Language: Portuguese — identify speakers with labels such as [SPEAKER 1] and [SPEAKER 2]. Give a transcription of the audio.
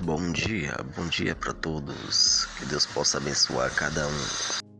[SPEAKER 1] Bom dia, bom dia para todos. Que Deus possa abençoar cada um.